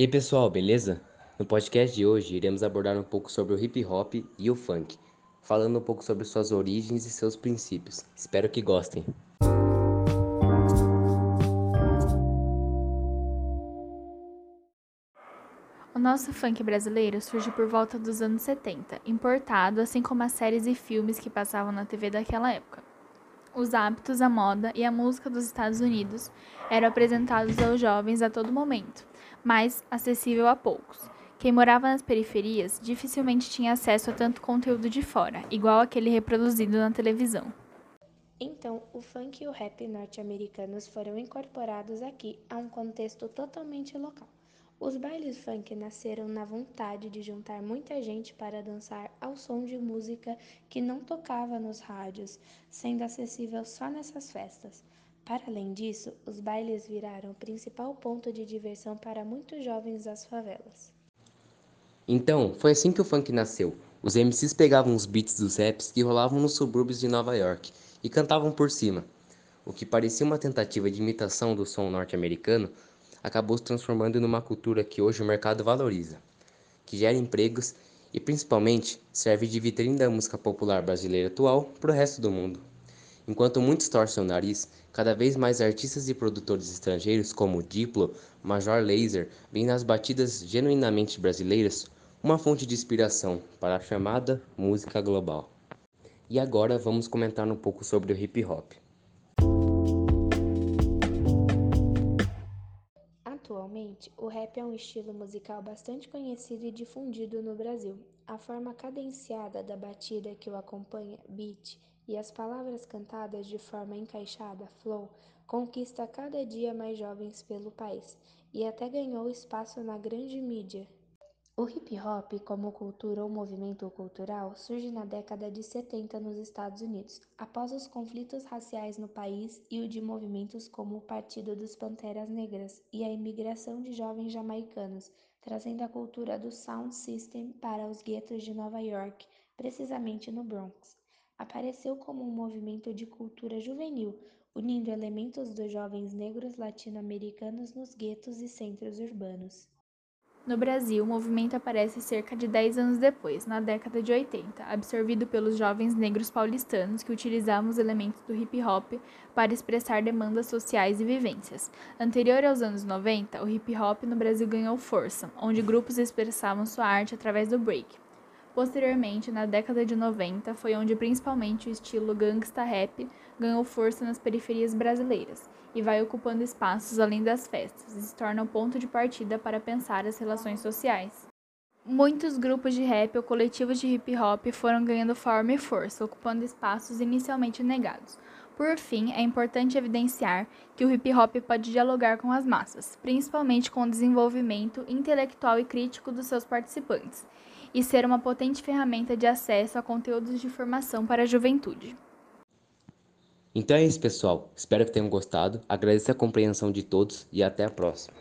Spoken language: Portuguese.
E aí pessoal, beleza? No podcast de hoje iremos abordar um pouco sobre o hip hop e o funk, falando um pouco sobre suas origens e seus princípios. Espero que gostem. O nosso funk brasileiro surge por volta dos anos 70, importado, assim como as séries e filmes que passavam na TV daquela época. Os hábitos, a moda e a música dos Estados Unidos eram apresentados aos jovens a todo momento, mas acessível a poucos. Quem morava nas periferias dificilmente tinha acesso a tanto conteúdo de fora, igual aquele reproduzido na televisão. Então, o funk e o rap norte-americanos foram incorporados aqui a um contexto totalmente local. Os bailes funk nasceram na vontade de juntar muita gente para dançar ao som de música que não tocava nos rádios, sendo acessível só nessas festas. Para além disso, os bailes viraram o principal ponto de diversão para muitos jovens das favelas. Então, foi assim que o funk nasceu. Os MCs pegavam os beats dos raps que rolavam nos subúrbios de Nova York e cantavam por cima. O que parecia uma tentativa de imitação do som norte-americano acabou se transformando numa cultura que hoje o mercado valoriza, que gera empregos e principalmente serve de vitrine da música popular brasileira atual para o resto do mundo. Enquanto muitos torcem o nariz, cada vez mais artistas e produtores estrangeiros como Diplo, Major Lazer veem nas batidas genuinamente brasileiras uma fonte de inspiração para a chamada música global. E agora vamos comentar um pouco sobre o hip hop. Atualmente, o rap é um estilo musical bastante conhecido e difundido no Brasil. A forma cadenciada da batida que o acompanha, beat, e as palavras cantadas de forma encaixada, flow, conquista cada dia mais jovens pelo país e até ganhou espaço na grande mídia. O hip hop, como cultura ou movimento cultural, surge na década de 70 nos Estados Unidos, após os conflitos raciais no país e o de movimentos como o Partido dos Panteras Negras e a imigração de jovens jamaicanos, trazendo a cultura do sound system para os guetos de Nova York, precisamente no Bronx. Apareceu como um movimento de cultura juvenil, unindo elementos dos jovens negros latino-americanos nos guetos e centros urbanos. No Brasil, o movimento aparece cerca de 10 anos depois, na década de 80, absorvido pelos jovens negros paulistanos que utilizavam os elementos do hip hop para expressar demandas sociais e vivências. Anterior aos anos 90, o hip hop no Brasil ganhou força, onde grupos expressavam sua arte através do break. Posteriormente, na década de 90, foi onde principalmente o estilo gangsta rap ganhou força nas periferias brasileiras e vai ocupando espaços além das festas e se torna o ponto de partida para pensar as relações sociais. Muitos grupos de rap ou coletivos de hip hop foram ganhando forma e força, ocupando espaços inicialmente negados. Por fim, é importante evidenciar que o hip hop pode dialogar com as massas, principalmente com o desenvolvimento intelectual e crítico dos seus participantes, e ser uma potente ferramenta de acesso a conteúdos de formação para a juventude. Então é isso, pessoal. Espero que tenham gostado. Agradeço a compreensão de todos e até a próxima.